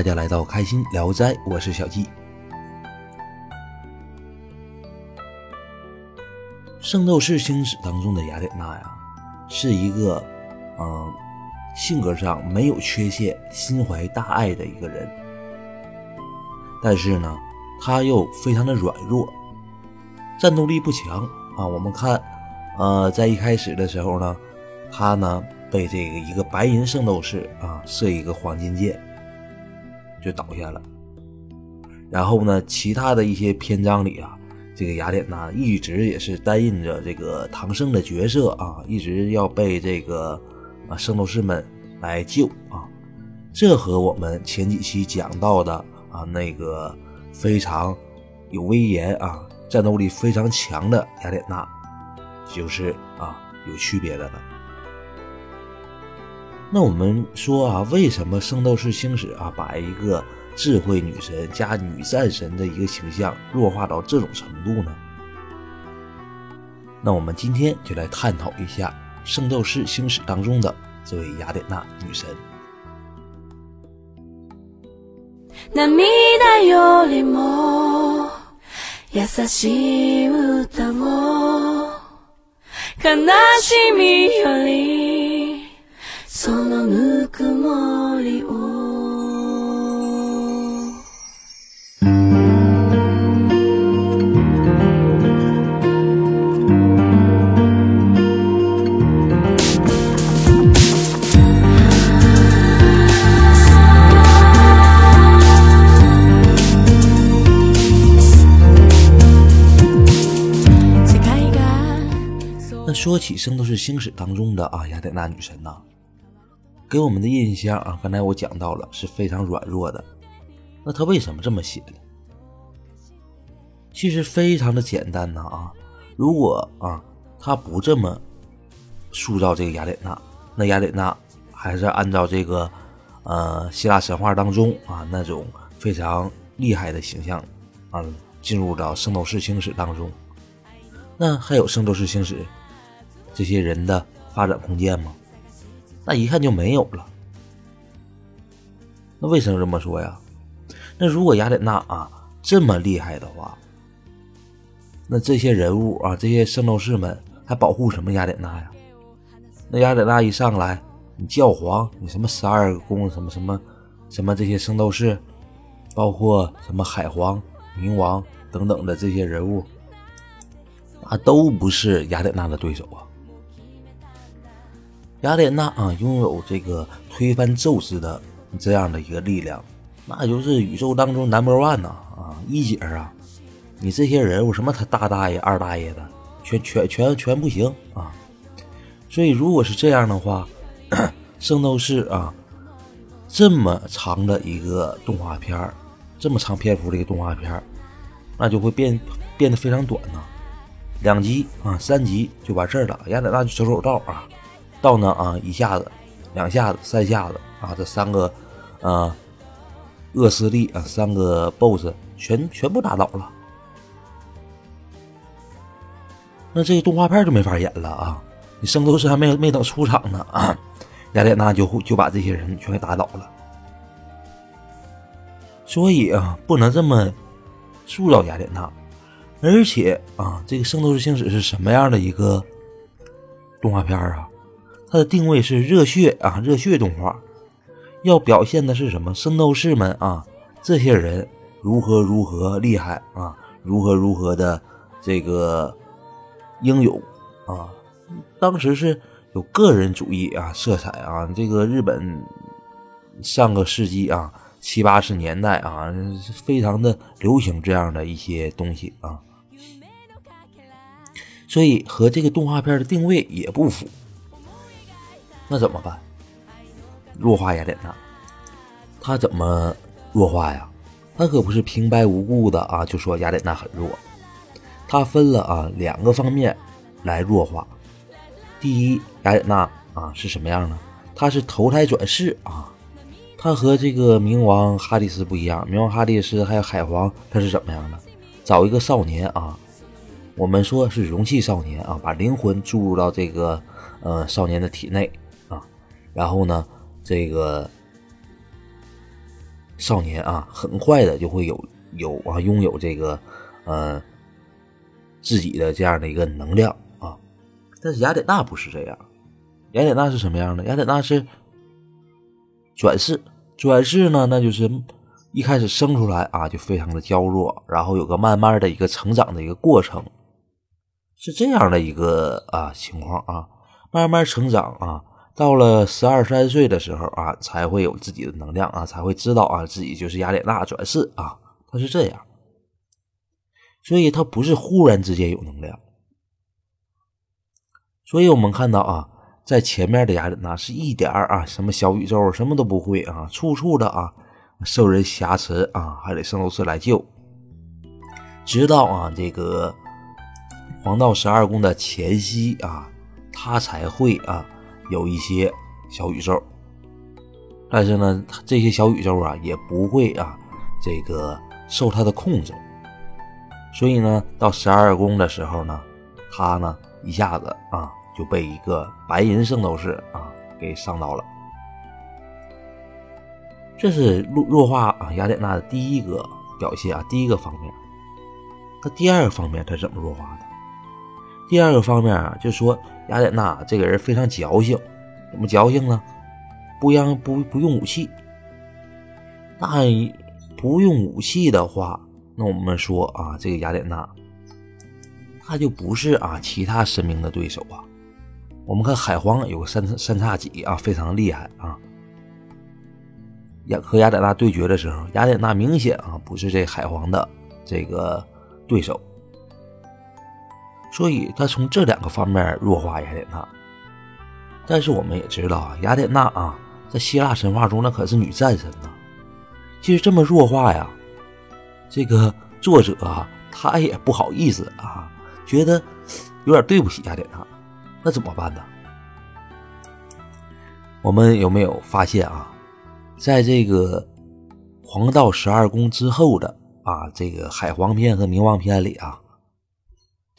大家来到开心聊斋，我是小季。《圣斗士星矢》当中的雅典娜呀，是一个嗯性格上没有缺陷、心怀大爱的一个人，但是呢，她又非常的软弱，战斗力不强啊。我们看，呃，在一开始的时候呢，她呢。被这个一个白银圣斗士啊射一个黄金箭，就倒下了。然后呢，其他的一些篇章里啊，这个雅典娜一直也是担任着这个唐僧的角色啊，一直要被这个啊圣斗士们来救啊。这和我们前几期讲到的啊那个非常有威严啊、战斗力非常强的雅典娜，就是啊有区别的了。那我们说啊，为什么《圣斗士星矢》啊把一个智慧女神加女战神的一个形象弱化到这种程度呢？那我们今天就来探讨一下《圣斗士星矢》当中的这位雅典娜女神。そのぬくもりを那说起《圣斗士星矢》当中的啊雅典娜女神呢？ 给我们的印象啊，刚才我讲到了是非常软弱的。那他为什么这么写呢？其实非常的简单呐啊！如果啊他不这么塑造这个雅典娜，那雅典娜还是按照这个呃希腊神话当中啊那种非常厉害的形象啊进入到圣斗士星矢当中，那还有圣斗士星矢这些人的发展空间吗？那一看就没有了。那为什么这么说呀？那如果雅典娜啊这么厉害的话，那这些人物啊，这些圣斗士们还保护什么雅典娜呀？那雅典娜一上来，你教皇，你什么十二宫，什么什么什么这些圣斗士，包括什么海皇、冥王等等的这些人物，那都不是雅典娜的对手啊。雅典娜啊，拥有这个推翻宙斯的这样的一个力量，那就是宇宙当中 number one 呐啊一姐啊！你这些人物什么他大大爷、二大爷的，全全全全不行啊！所以如果是这样的话，圣斗士啊，这么长的一个动画片这么长篇幅的一个动画片那就会变变得非常短呐，两集啊三集就完事儿了，雅典娜就走走道啊。到那啊，一下子、两下子、三下子啊，这三个啊恶势力啊，三个 BOSS 全全部打倒了。那这个动画片就没法演了啊！你圣斗士还没没等出场呢，雅典娜就就把这些人全给打倒了。所以啊，不能这么塑造雅典娜。而且啊，这个《圣斗士星矢》是什么样的一个动画片啊？它的定位是热血啊，热血动画，要表现的是什么？圣斗士们啊，这些人如何如何厉害啊，如何如何的这个英勇啊。当时是有个人主义啊色彩啊，这个日本上个世纪啊七八十年代啊，非常的流行这样的一些东西啊，所以和这个动画片的定位也不符。那怎么办？弱化雅典娜，他怎么弱化呀？他可不是平白无故的啊，就说雅典娜很弱。他分了啊两个方面来弱化。第一，雅典娜啊是什么样呢？他是投胎转世啊。他和这个冥王哈迪斯不一样，冥王哈迪斯还有海皇，他是怎么样的？找一个少年啊，我们说是容器少年啊，把灵魂注入到这个呃少年的体内。然后呢，这个少年啊，很快的就会有有啊拥有这个呃自己的这样的一个能量啊。但是雅典娜不是这样，雅典娜是什么样的？雅典娜是转世，转世呢，那就是一开始生出来啊就非常的娇弱，然后有个慢慢的一个成长的一个过程，是这样的一个啊情况啊，慢慢成长啊。到了十二三岁的时候啊，才会有自己的能量啊，才会知道啊自己就是雅典娜转世啊，他是这样，所以他不是忽然之间有能量。所以我们看到啊，在前面的雅典娜是一点啊什么小宇宙什么都不会啊，处处的啊受人挟持啊，还得圣斗士来救，直到啊这个黄道十二宫的前夕啊，他才会啊。有一些小宇宙，但是呢，这些小宇宙啊也不会啊，这个受他的控制。所以呢，到十二宫的时候呢，他呢一下子啊就被一个白银圣斗士啊给伤到了。这是弱弱化啊雅典娜的第一个表现啊，第一个方面。那第二个方面他怎么弱化的？第二个方面啊，就说。雅典娜这个人非常矫情，怎么矫情呢？不让不不用武器。那不用武器的话，那我们说啊，这个雅典娜，他就不是啊其他神明的对手啊。我们看海皇有个三三叉戟啊，非常厉害啊。雅和雅典娜对决的时候，雅典娜明显啊不是这海皇的这个对手。所以他从这两个方面弱化雅典娜，但是我们也知道，雅典娜啊，在希腊神话中那可是女战神呐。其实这么弱化呀，这个作者啊，他也不好意思啊，觉得有点对不起雅典娜，那怎么办呢？我们有没有发现啊，在这个黄道十二宫之后的啊，这个海皇篇和冥王篇里啊？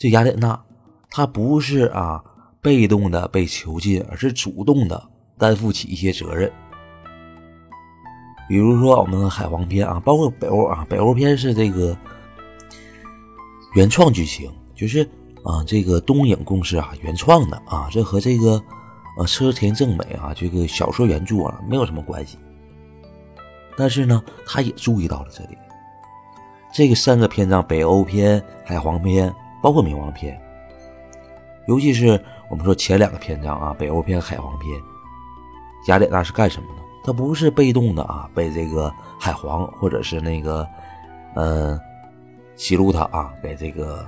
这雅典娜，她不是啊被动的被囚禁，而是主动的担负起一些责任。比如说我们的海皇篇啊，包括北欧啊，北欧篇是这个原创剧情，就是啊这个东影公司啊原创的啊，这和这个呃车田正美啊这个小说原著啊没有什么关系。但是呢，他也注意到了这里，这个三个篇章：北欧篇、海皇篇。包括冥王篇，尤其是我们说前两个篇章啊，北欧篇、海皇篇，雅典娜是干什么呢？她不是被动的啊，被这个海皇或者是那个，嗯，希路塔啊给这个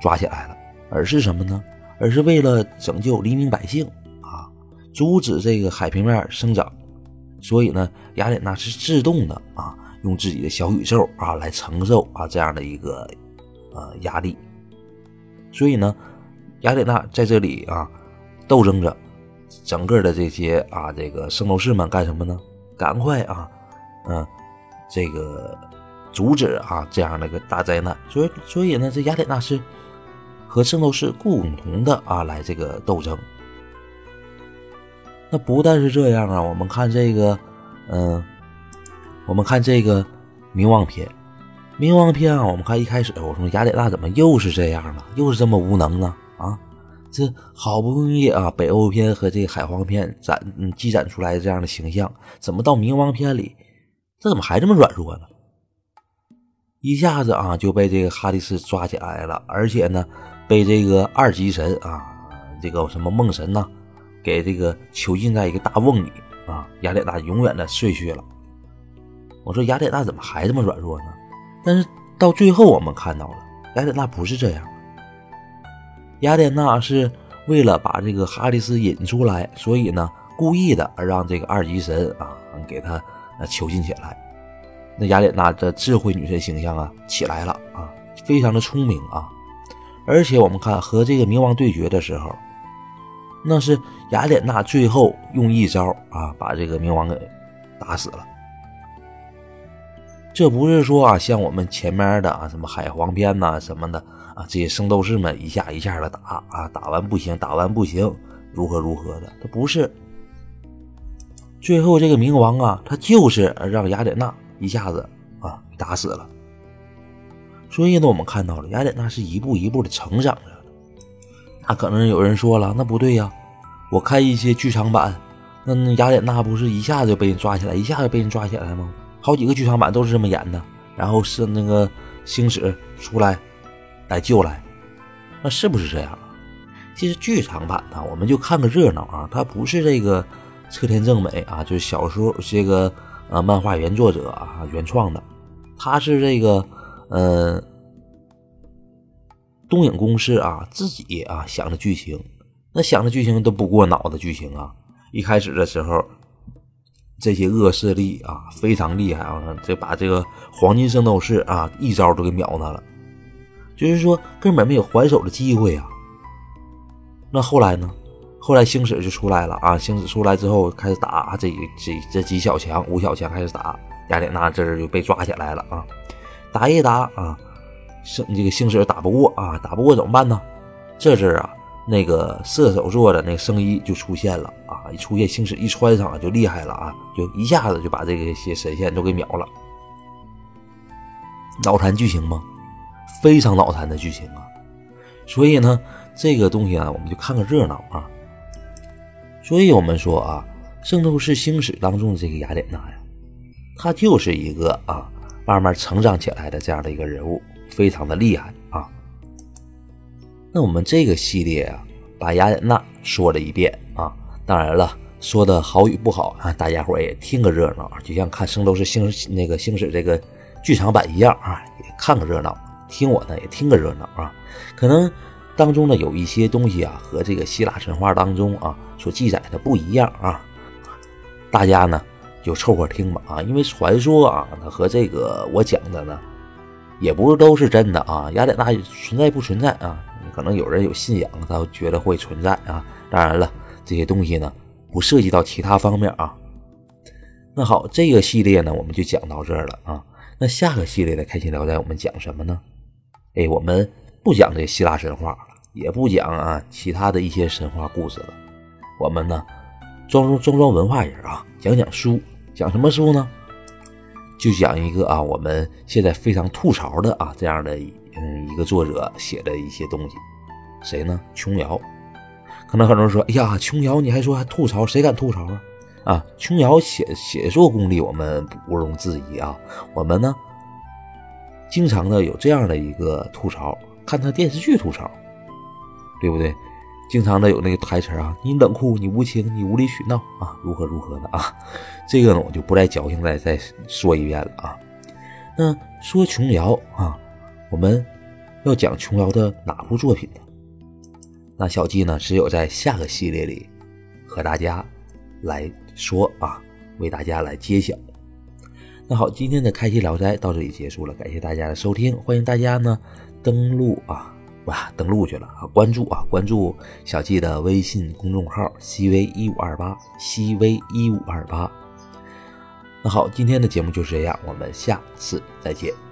抓起来了，而是什么呢？而是为了拯救黎民百姓啊，阻止这个海平面生长，所以呢，雅典娜是自动的啊，用自己的小宇宙啊来承受啊这样的一个呃压力。所以呢，雅典娜在这里啊，斗争着，整个的这些啊，这个圣斗士们干什么呢？赶快啊，嗯，这个阻止啊这样的一个大灾难。所以，所以呢，这雅典娜是和圣斗士共同的啊来这个斗争。那不但是这样啊，我们看这个，嗯，我们看这个冥王篇。冥王篇啊，我们看一开始，我说雅典娜怎么又是这样了，又是这么无能呢？啊，这好不容易啊，北欧篇和这个海皇篇展积攒出来这样的形象，怎么到冥王篇里，这怎么还这么软弱呢？一下子啊就被这个哈迪斯抓起来了，而且呢，被这个二级神啊，这个什么梦神呢，给这个囚禁在一个大瓮里啊，雅典娜永远的睡去了。我说雅典娜怎么还这么软弱呢？但是到最后，我们看到了雅典娜不是这样。雅典娜是为了把这个哈里斯引出来，所以呢，故意的而让这个二级神啊给他囚禁起来。那雅典娜的智慧女神形象啊起来了啊，非常的聪明啊。而且我们看和这个冥王对决的时候，那是雅典娜最后用一招啊把这个冥王给打死了。这不是说啊，像我们前面的啊，什么海皇篇呐什么的啊，这些圣斗士们一下一下的打啊，打完不行，打完不行，如何如何的，他不是。最后这个冥王啊，他就是让雅典娜一下子啊打死了。所以呢，我们看到了雅典娜是一步一步的成长着的。那可能有人说了，那不对呀，我看一些剧场版，那雅典娜不是一下子就被人抓起来，一下子被人抓起来吗？好几个剧场版都是这么演的，然后是那个星矢出来来救来，那是不是这样？其实剧场版呢，我们就看个热闹啊，它不是这个车田正美啊，就是小说这个呃漫画原作者啊原创的，他是这个呃东影公司啊自己啊想的剧情，那想的剧情都不过脑的剧情啊，一开始的时候。这些恶势力啊，非常厉害啊！这把这个黄金圣斗士啊，一招都给秒他了，就是说根本没有还手的机会啊。那后来呢？后来星矢就出来了啊！星矢出来之后开始打这这这几小强、五小强开始打雅典娜，这就被抓起来了啊！打一打啊，星这个星矢打不过啊，打不过怎么办呢？这阵啊。那个射手座的那个圣衣就出现了啊！一出现，星矢一穿上就厉害了啊！就一下子就把这个些神仙都给秒了。脑残剧情吗？非常脑残的剧情啊！所以呢，这个东西啊，我们就看个热闹啊。所以我们说啊，《圣斗士星矢》当中的这个雅典娜呀，她就是一个啊，慢慢成长起来的这样的一个人物，非常的厉害。那我们这个系列啊，把雅典娜说了一遍啊，当然了，说的好与不好啊，大家伙也听个热闹，就像看《圣斗士星那个星矢这个剧场版一样啊，也看个热闹，听我呢也听个热闹啊。可能当中呢有一些东西啊，和这个希腊神话当中啊所记载的不一样啊，大家呢就凑合听吧啊，因为传说啊，和这个我讲的呢，也不是都是真的啊，雅典娜存在不存在啊？可能有人有信仰，他觉得会存在啊。当然了，这些东西呢不涉及到其他方面啊。那好，这个系列呢我们就讲到这儿了啊。那下个系列的开心聊斋我们讲什么呢？哎，我们不讲这希腊神话了，也不讲啊其他的一些神话故事了。我们呢装装装装文化人啊，讲讲书，讲什么书呢？就讲一个啊我们现在非常吐槽的啊这样的。嗯，一个作者写的一些东西，谁呢？琼瑶。可能很多人说：“哎呀，琼瑶，你还说还吐槽？谁敢吐槽啊？”啊，琼瑶写写作功力我们不容置疑啊。我们呢，经常的有这样的一个吐槽，看他电视剧吐槽，对不对？经常的有那个台词啊，你冷酷，你无情，你无理取闹啊，如何如何的啊。这个呢，我就不再矫情，再再说一遍了啊。那说琼瑶啊。我们要讲琼瑶的哪部作品呢？那小季呢，只有在下个系列里和大家来说啊，为大家来揭晓。那好，今天的开心聊斋到这里结束了，感谢大家的收听，欢迎大家呢登录啊，哇，登录去了啊，关注啊，关注小季的微信公众号 cv 一五二八 cv 一五二八。那好，今天的节目就是这样，我们下次再见。